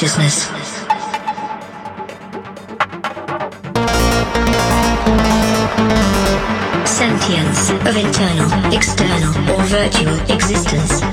consciousness. Sentience of internal, external, or virtual existence.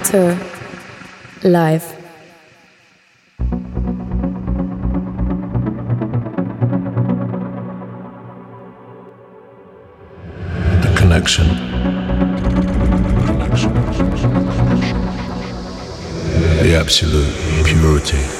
Anna Tur live. The connection. The absolute purity.